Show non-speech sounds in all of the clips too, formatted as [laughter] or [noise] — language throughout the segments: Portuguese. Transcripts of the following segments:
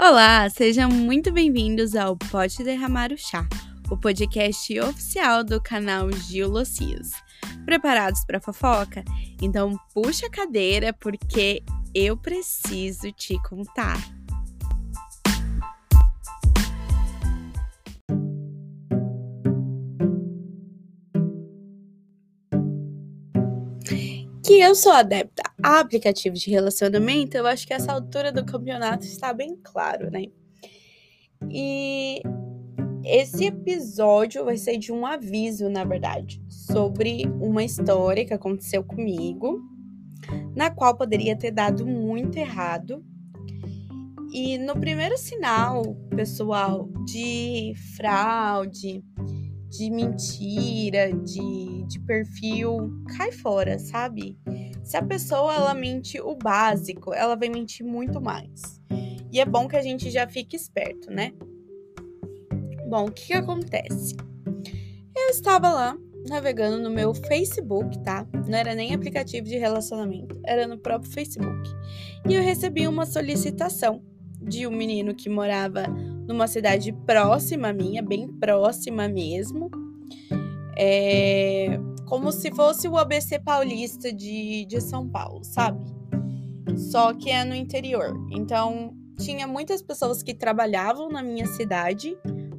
Olá, sejam muito bem-vindos ao Pode Derramar o Chá, o podcast oficial do canal Gil Locias. Preparados para fofoca? Então puxa a cadeira porque eu preciso te contar. Que eu sou adepta a aplicativos de relacionamento, eu acho que essa altura do campeonato está bem claro, né? E esse episódio vai ser de um aviso, na verdade, sobre uma história que aconteceu comigo, na qual poderia ter dado muito errado. E no primeiro sinal, pessoal, de fraude, de mentira, de, de perfil, cai fora, sabe? Se a pessoa ela mente o básico, ela vai mentir muito mais. E é bom que a gente já fique esperto, né? Bom, o que, que acontece? Eu estava lá navegando no meu Facebook, tá? Não era nem aplicativo de relacionamento, era no próprio Facebook. E eu recebi uma solicitação de um menino que morava numa cidade próxima minha, bem próxima mesmo. É, como se fosse o ABC paulista de, de São Paulo, sabe? Só que é no interior. Então, tinha muitas pessoas que trabalhavam na minha cidade,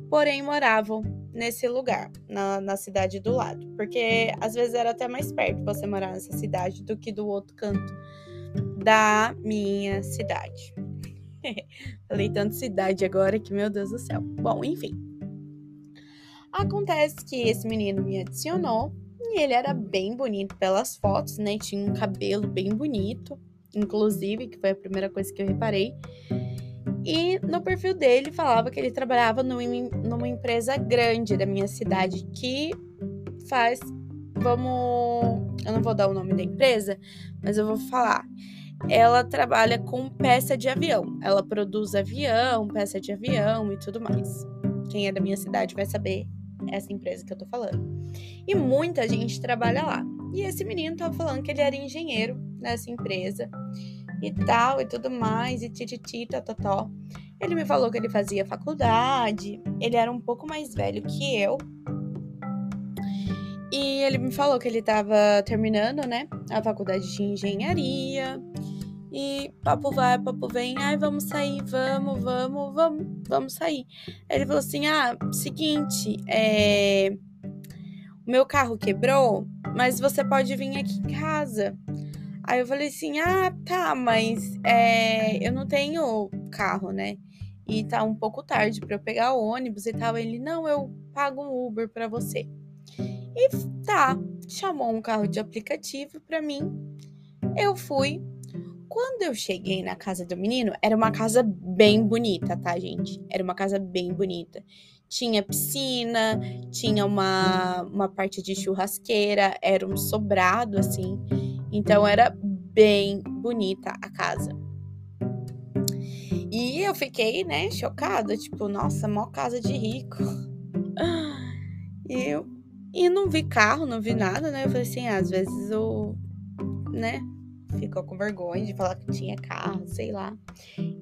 porém moravam nesse lugar, na, na cidade do lado. Porque às vezes era até mais perto você morar nessa cidade do que do outro canto da minha cidade. [laughs] Falei tanto cidade agora que, meu Deus do céu. Bom, enfim. Acontece que esse menino me adicionou e ele era bem bonito pelas fotos, né? Tinha um cabelo bem bonito, inclusive, que foi a primeira coisa que eu reparei. E no perfil dele falava que ele trabalhava numa empresa grande da minha cidade que faz. Vamos. Eu não vou dar o nome da empresa, mas eu vou falar ela trabalha com peça de avião. Ela produz avião, peça de avião e tudo mais. Quem é da minha cidade vai saber essa empresa que eu tô falando. E muita gente trabalha lá. E esse menino tava falando que ele era engenheiro nessa empresa e tal e tudo mais, e tititi, totó. Ele me falou que ele fazia faculdade, ele era um pouco mais velho que eu. E ele me falou que ele tava terminando, né, a faculdade de engenharia e papo vai, papo vem, ai, vamos sair, vamos, vamos, vamos, vamos sair. Ele falou assim: ah, seguinte, é. O meu carro quebrou, mas você pode vir aqui em casa. Aí eu falei assim: ah, tá, mas é, eu não tenho carro, né? E tá um pouco tarde para eu pegar o ônibus e tal. Ele: não, eu pago um Uber para você. E tá, chamou um carro de aplicativo para mim. Eu fui, quando eu cheguei na casa do menino, era uma casa bem bonita, tá, gente? Era uma casa bem bonita. Tinha piscina, tinha uma, uma parte de churrasqueira, era um sobrado, assim. Então era bem bonita a casa. E eu fiquei, né, chocada, tipo, nossa, mó casa de rico. [laughs] E eu e não vi carro, não vi nada, né? Eu falei assim, ah, às vezes eu, né, ficou com vergonha de falar que tinha carro, sei lá.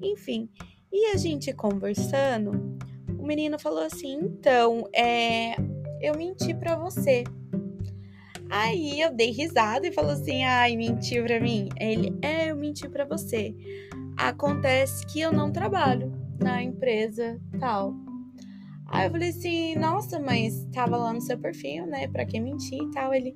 Enfim, e a gente conversando, o menino falou assim: então, é, eu menti pra você. Aí eu dei risada e falou assim: ai, mentiu pra mim? Ele, é, eu menti pra você. Acontece que eu não trabalho na empresa tal. Aí eu falei assim: nossa, mas tava lá no seu perfil, né? Pra que mentir e tal? Ele,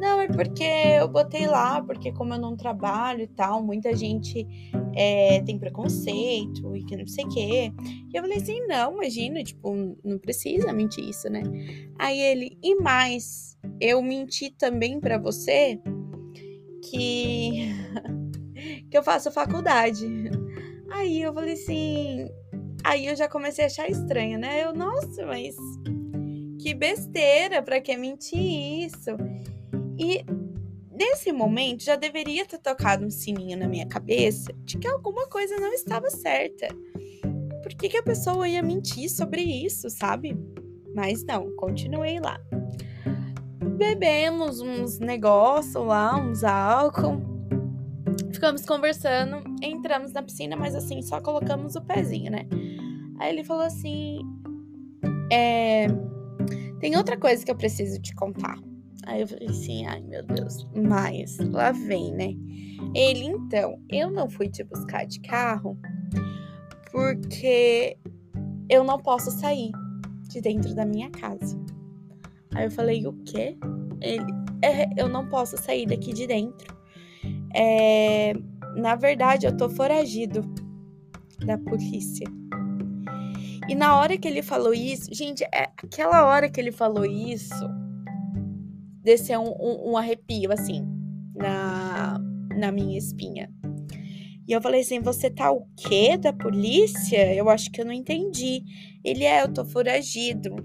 não, é porque eu botei lá, porque como eu não trabalho e tal, muita gente é, tem preconceito e que não sei o quê. E eu falei assim, não, imagina, tipo, não precisa mentir isso, né? Aí ele, e mais, eu menti também para você que, [laughs] que eu faço faculdade. Aí eu falei assim, aí eu já comecei a achar estranho, né? Eu, nossa, mas que besteira, pra que mentir isso? E nesse momento já deveria ter tocado um sininho na minha cabeça de que alguma coisa não estava certa. Por que, que a pessoa ia mentir sobre isso, sabe? Mas não, continuei lá. Bebemos uns negócios lá, uns álcool. Ficamos conversando, entramos na piscina, mas assim, só colocamos o pezinho, né? Aí ele falou assim: é, Tem outra coisa que eu preciso te contar. Aí eu falei assim: ai meu Deus, mas lá vem, né? Ele, então, eu não fui te buscar de carro porque eu não posso sair de dentro da minha casa. Aí eu falei: o quê? Ele, é, eu não posso sair daqui de dentro. É, na verdade, eu tô foragido da polícia. E na hora que ele falou isso, gente, é aquela hora que ele falou isso, desceu um, um, um arrepio, assim, na, na minha espinha. E eu falei assim: você tá o quê da polícia? Eu acho que eu não entendi. Ele é, eu tô foragido.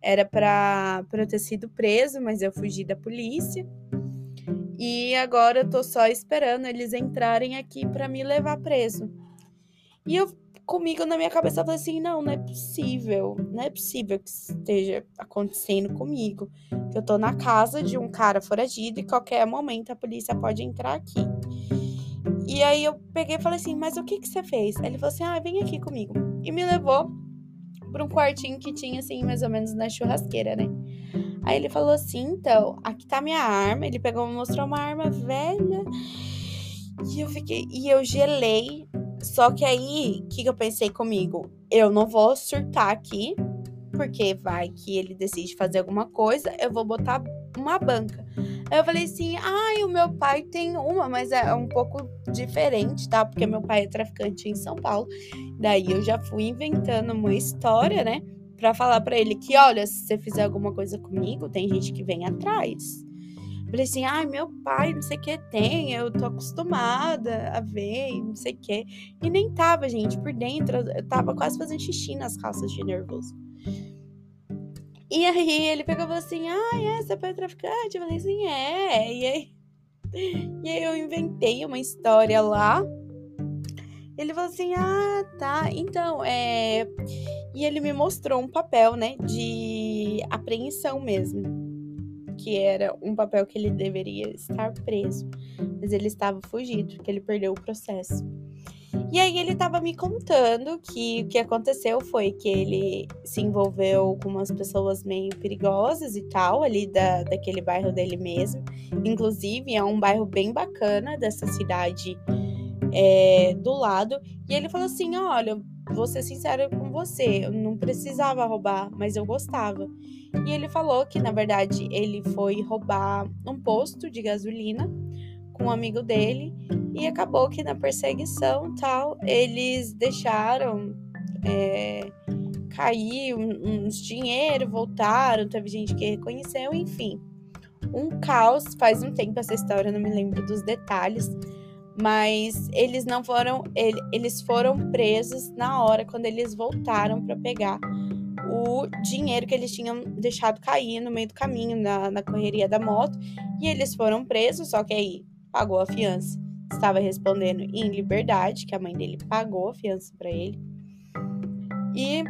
Era pra, pra eu ter sido preso, mas eu fugi da polícia. E agora eu tô só esperando eles entrarem aqui para me levar preso. E eu comigo na minha cabeça eu falei assim: não, não é possível, não é possível que esteja acontecendo comigo. Que eu tô na casa de um cara foragido e qualquer momento a polícia pode entrar aqui. E aí eu peguei e falei assim: mas o que que você fez? Ele falou assim: ah, vem aqui comigo. E me levou para um quartinho que tinha assim, mais ou menos na churrasqueira, né? Aí ele falou assim: então, aqui tá minha arma. Ele pegou e mostrou uma arma velha. E eu fiquei. E eu gelei só que aí, o que, que eu pensei comigo? Eu não vou surtar aqui, porque vai que ele decide fazer alguma coisa, eu vou botar uma banca. Aí eu falei assim: ai, o meu pai tem uma, mas é um pouco diferente, tá? Porque meu pai é traficante em São Paulo. Daí eu já fui inventando uma história, né? Pra falar para ele que, olha, se você fizer alguma coisa comigo, tem gente que vem atrás. Falei assim, ai, meu pai, não sei o que tem, eu tô acostumada a ver, não sei o que. E nem tava, gente, por dentro, eu tava quase fazendo xixi nas calças de nervoso. E aí ele pegou e falou assim, ai, é, você é traficante? Eu falei assim, é. E aí, e aí eu inventei uma história lá. Ele falou assim, ah, tá, então, é... E ele me mostrou um papel, né, de apreensão mesmo que era um papel que ele deveria estar preso, mas ele estava fugido, que ele perdeu o processo. E aí ele estava me contando que o que aconteceu foi que ele se envolveu com umas pessoas meio perigosas e tal, ali da, daquele bairro dele mesmo. Inclusive, é um bairro bem bacana dessa cidade é, do lado. E ele falou assim: olha, vou ser sincero com você, eu não precisava roubar, mas eu gostava. E ele falou que, na verdade, ele foi roubar um posto de gasolina com um amigo dele e acabou que na perseguição tal eles deixaram é, cair uns dinheiro, voltaram, teve gente que reconheceu, enfim. Um caos, faz um tempo essa história, não me lembro dos detalhes, mas eles não foram, eles foram presos na hora quando eles voltaram para pegar o dinheiro que eles tinham deixado cair no meio do caminho, na, na correria da moto, e eles foram presos, só que aí pagou a fiança. Estava respondendo em liberdade, que a mãe dele pagou a fiança para ele. E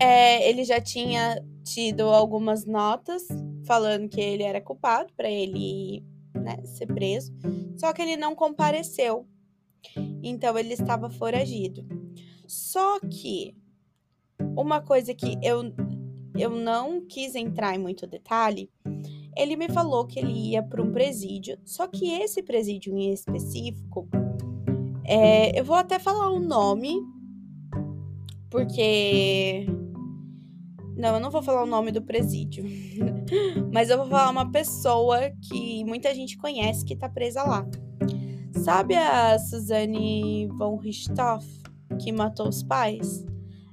é, ele já tinha tido algumas notas falando que ele era culpado para ele né, ser preso, só que ele não compareceu. Então ele estava foragido. Só que uma coisa que eu, eu não quis entrar em muito detalhe, ele me falou que ele ia para um presídio, só que esse presídio em específico, é, eu vou até falar o nome, porque. Não, eu não vou falar o nome do presídio, [laughs] mas eu vou falar uma pessoa que muita gente conhece que tá presa lá. Sabe a Suzanne von Richthofen, que matou os pais?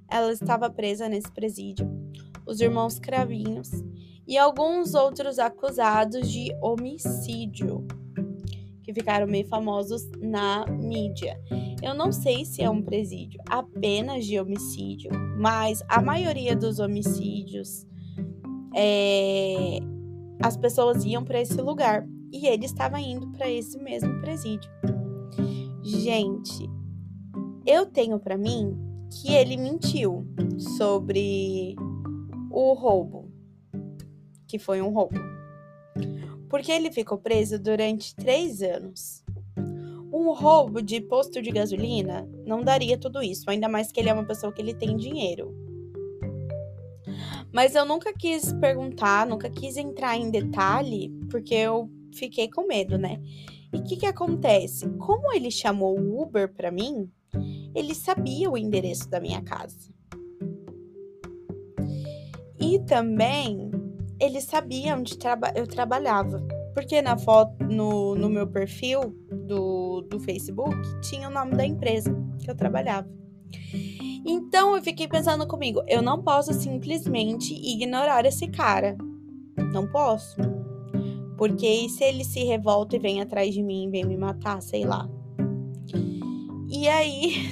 ela estava presa nesse presídio, os irmãos Cravinhos e alguns outros acusados de homicídio, que ficaram meio famosos na mídia. Eu não sei se é um presídio apenas de homicídio, mas a maioria dos homicídios é, as pessoas iam para esse lugar e ele estava indo para esse mesmo presídio. Gente, eu tenho para mim que ele mentiu sobre o roubo, que foi um roubo. Porque ele ficou preso durante três anos. um roubo de posto de gasolina não daria tudo isso, ainda mais que ele é uma pessoa que ele tem dinheiro. Mas eu nunca quis perguntar, nunca quis entrar em detalhe, porque eu fiquei com medo, né? E o que que acontece? Como ele chamou o Uber para mim, ele sabia o endereço da minha casa. E também ele sabia onde traba eu trabalhava. Porque na foto, no, no meu perfil do, do Facebook, tinha o nome da empresa que eu trabalhava. Então eu fiquei pensando comigo, eu não posso simplesmente ignorar esse cara. Não posso. Porque e se ele se revolta e vem atrás de mim vem me matar, sei lá. E aí.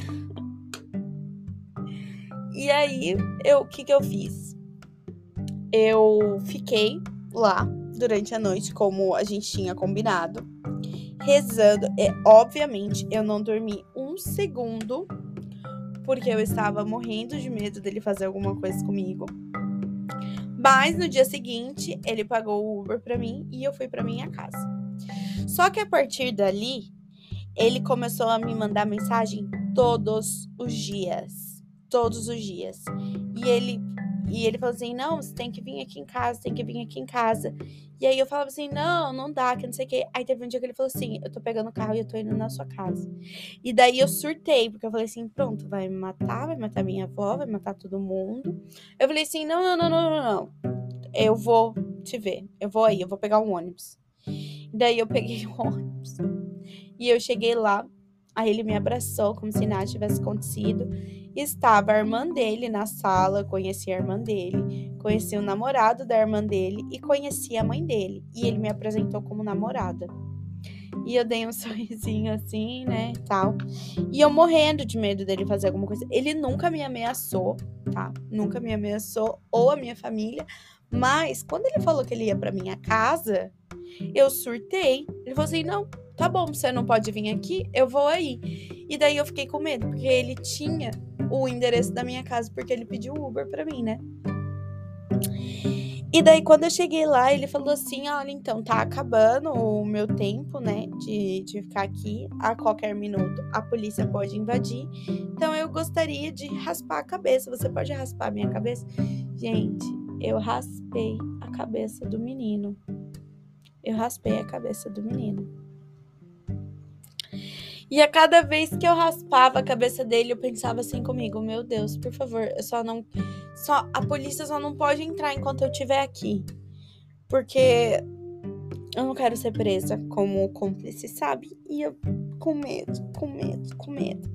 [laughs] e aí, eu, o que que eu fiz? Eu fiquei lá durante a noite, como a gente tinha combinado, rezando. E, obviamente, eu não dormi um segundo, porque eu estava morrendo de medo dele fazer alguma coisa comigo. Mas no dia seguinte, ele pagou o Uber para mim e eu fui para minha casa. Só que a partir dali, ele começou a me mandar mensagem todos os dias, todos os dias. E ele e ele falou assim: "Não, você tem que vir aqui em casa, tem que vir aqui em casa". E aí eu falava assim: "Não, não dá, que não sei o quê". Aí teve um dia que ele falou assim: "Eu tô pegando o carro e eu tô indo na sua casa". E daí eu surtei, porque eu falei assim: "Pronto, vai me matar, vai matar minha avó, vai matar todo mundo". Eu falei assim: "Não, não, não, não, não, não. Eu vou te ver. Eu vou aí, eu vou pegar um ônibus". E daí eu peguei [laughs] o ônibus. E eu cheguei lá, aí ele me abraçou como se nada tivesse acontecido. Estava a irmã dele na sala, conheci a irmã dele, conheci o namorado da irmã dele e conheci a mãe dele. E ele me apresentou como namorada. E eu dei um [laughs] sorrisinho assim, né, tal. E eu morrendo de medo dele fazer alguma coisa. Ele nunca me ameaçou, tá? Nunca me ameaçou ou a minha família, mas quando ele falou que ele ia para minha casa, eu surtei. Ele falou assim: "Não, tá bom, você não pode vir aqui, eu vou aí". E daí eu fiquei com medo, porque ele tinha o endereço da minha casa porque ele pediu Uber para mim, né? E daí, quando eu cheguei lá, ele falou assim: Olha, então tá acabando o meu tempo, né, de, de ficar aqui. A qualquer minuto a polícia pode invadir. Então, eu gostaria de raspar a cabeça. Você pode raspar a minha cabeça? Gente, eu raspei a cabeça do menino. Eu raspei a cabeça do menino. E a cada vez que eu raspava a cabeça dele, eu pensava assim comigo: Meu Deus, por favor, eu só não. Só, a polícia só não pode entrar enquanto eu estiver aqui. Porque eu não quero ser presa como cúmplice, sabe? E eu com medo, com medo, com medo.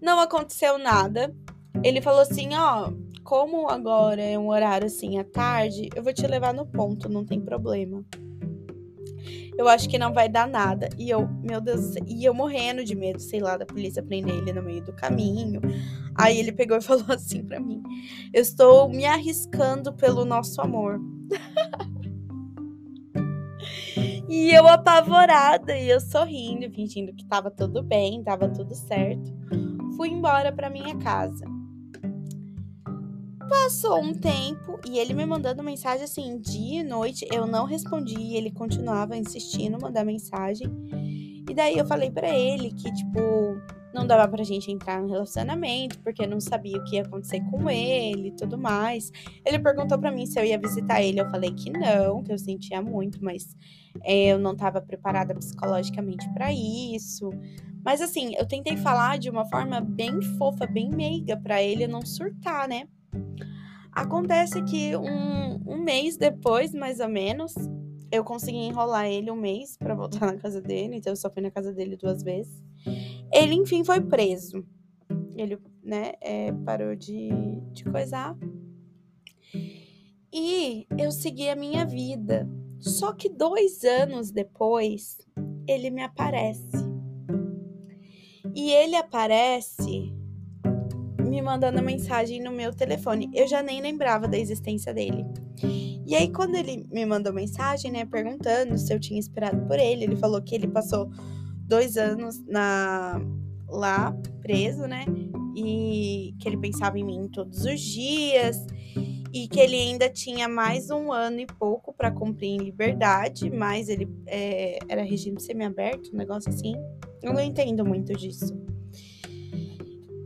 Não aconteceu nada. Ele falou assim: Ó, como agora é um horário assim à tarde, eu vou te levar no ponto, não tem problema eu acho que não vai dar nada. E eu, meu Deus, e eu morrendo de medo, sei lá, da polícia prender ele no meio do caminho. Aí ele pegou e [laughs] falou assim para mim: Eu estou me arriscando pelo nosso amor. [laughs] e eu apavorada, e eu sorrindo, fingindo que tava tudo bem, tava tudo certo. Fui embora para minha casa. Passou um tempo e ele me mandando mensagem assim, dia e noite. Eu não respondi, ele continuava insistindo mandar mensagem. E daí eu falei para ele que, tipo, não dava pra gente entrar no relacionamento, porque não sabia o que ia acontecer com ele e tudo mais. Ele perguntou para mim se eu ia visitar ele. Eu falei que não, que eu sentia muito, mas é, eu não tava preparada psicologicamente para isso. Mas assim, eu tentei falar de uma forma bem fofa, bem meiga para ele não surtar, né? Acontece que um, um mês depois, mais ou menos, eu consegui enrolar ele um mês para voltar [laughs] na casa dele, então eu só fui na casa dele duas vezes. Ele, enfim, foi preso. Ele, né, é, parou de, de coisar. E eu segui a minha vida. Só que dois anos depois, ele me aparece. E ele aparece me mandando mensagem no meu telefone. Eu já nem lembrava da existência dele. E aí, quando ele me mandou mensagem, né, perguntando se eu tinha esperado por ele, ele falou que ele passou dois anos na lá preso, né? E que ele pensava em mim todos os dias e que ele ainda tinha mais um ano e pouco para cumprir em liberdade, mas ele é, era regime semiaberto, um negócio assim. Eu não entendo muito disso.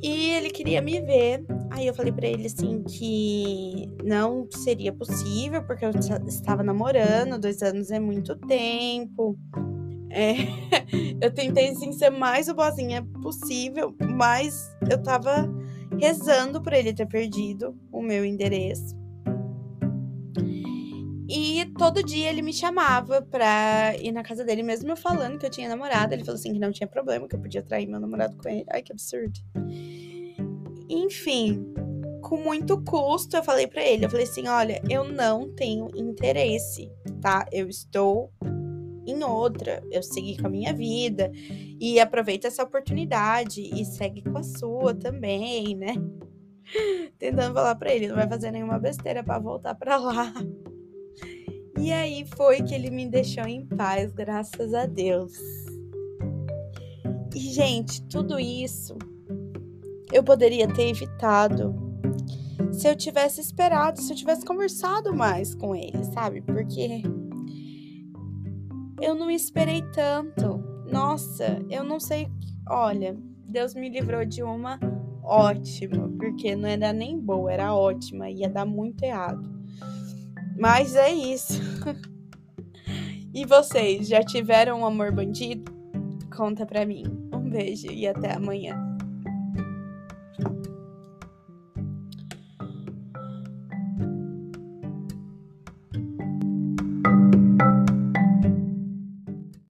E ele queria me ver. Aí eu falei para ele assim que não seria possível, porque eu estava namorando, dois anos é muito tempo. É, [laughs] eu tentei assim, ser mais o boazinha possível, mas eu tava rezando por ele ter perdido o meu endereço. E todo dia ele me chamava pra ir na casa dele, mesmo eu falando que eu tinha namorado. Ele falou assim que não tinha problema, que eu podia trair meu namorado com ele. Ai, que absurdo. Enfim, com muito custo, eu falei para ele: eu falei assim, olha, eu não tenho interesse, tá? Eu estou em outra, eu segui com a minha vida e aproveita essa oportunidade e segue com a sua também, né? [laughs] Tentando falar para ele, não vai fazer nenhuma besteira para voltar para lá. [laughs] E aí foi que ele me deixou em paz, graças a Deus. E gente, tudo isso eu poderia ter evitado se eu tivesse esperado, se eu tivesse conversado mais com ele, sabe? Porque eu não esperei tanto. Nossa, eu não sei. Olha, Deus me livrou de uma ótima, porque não era nem boa, era ótima, ia dar muito errado. Mas é isso. [laughs] e vocês já tiveram um amor bandido? Conta pra mim. Um beijo e até amanhã.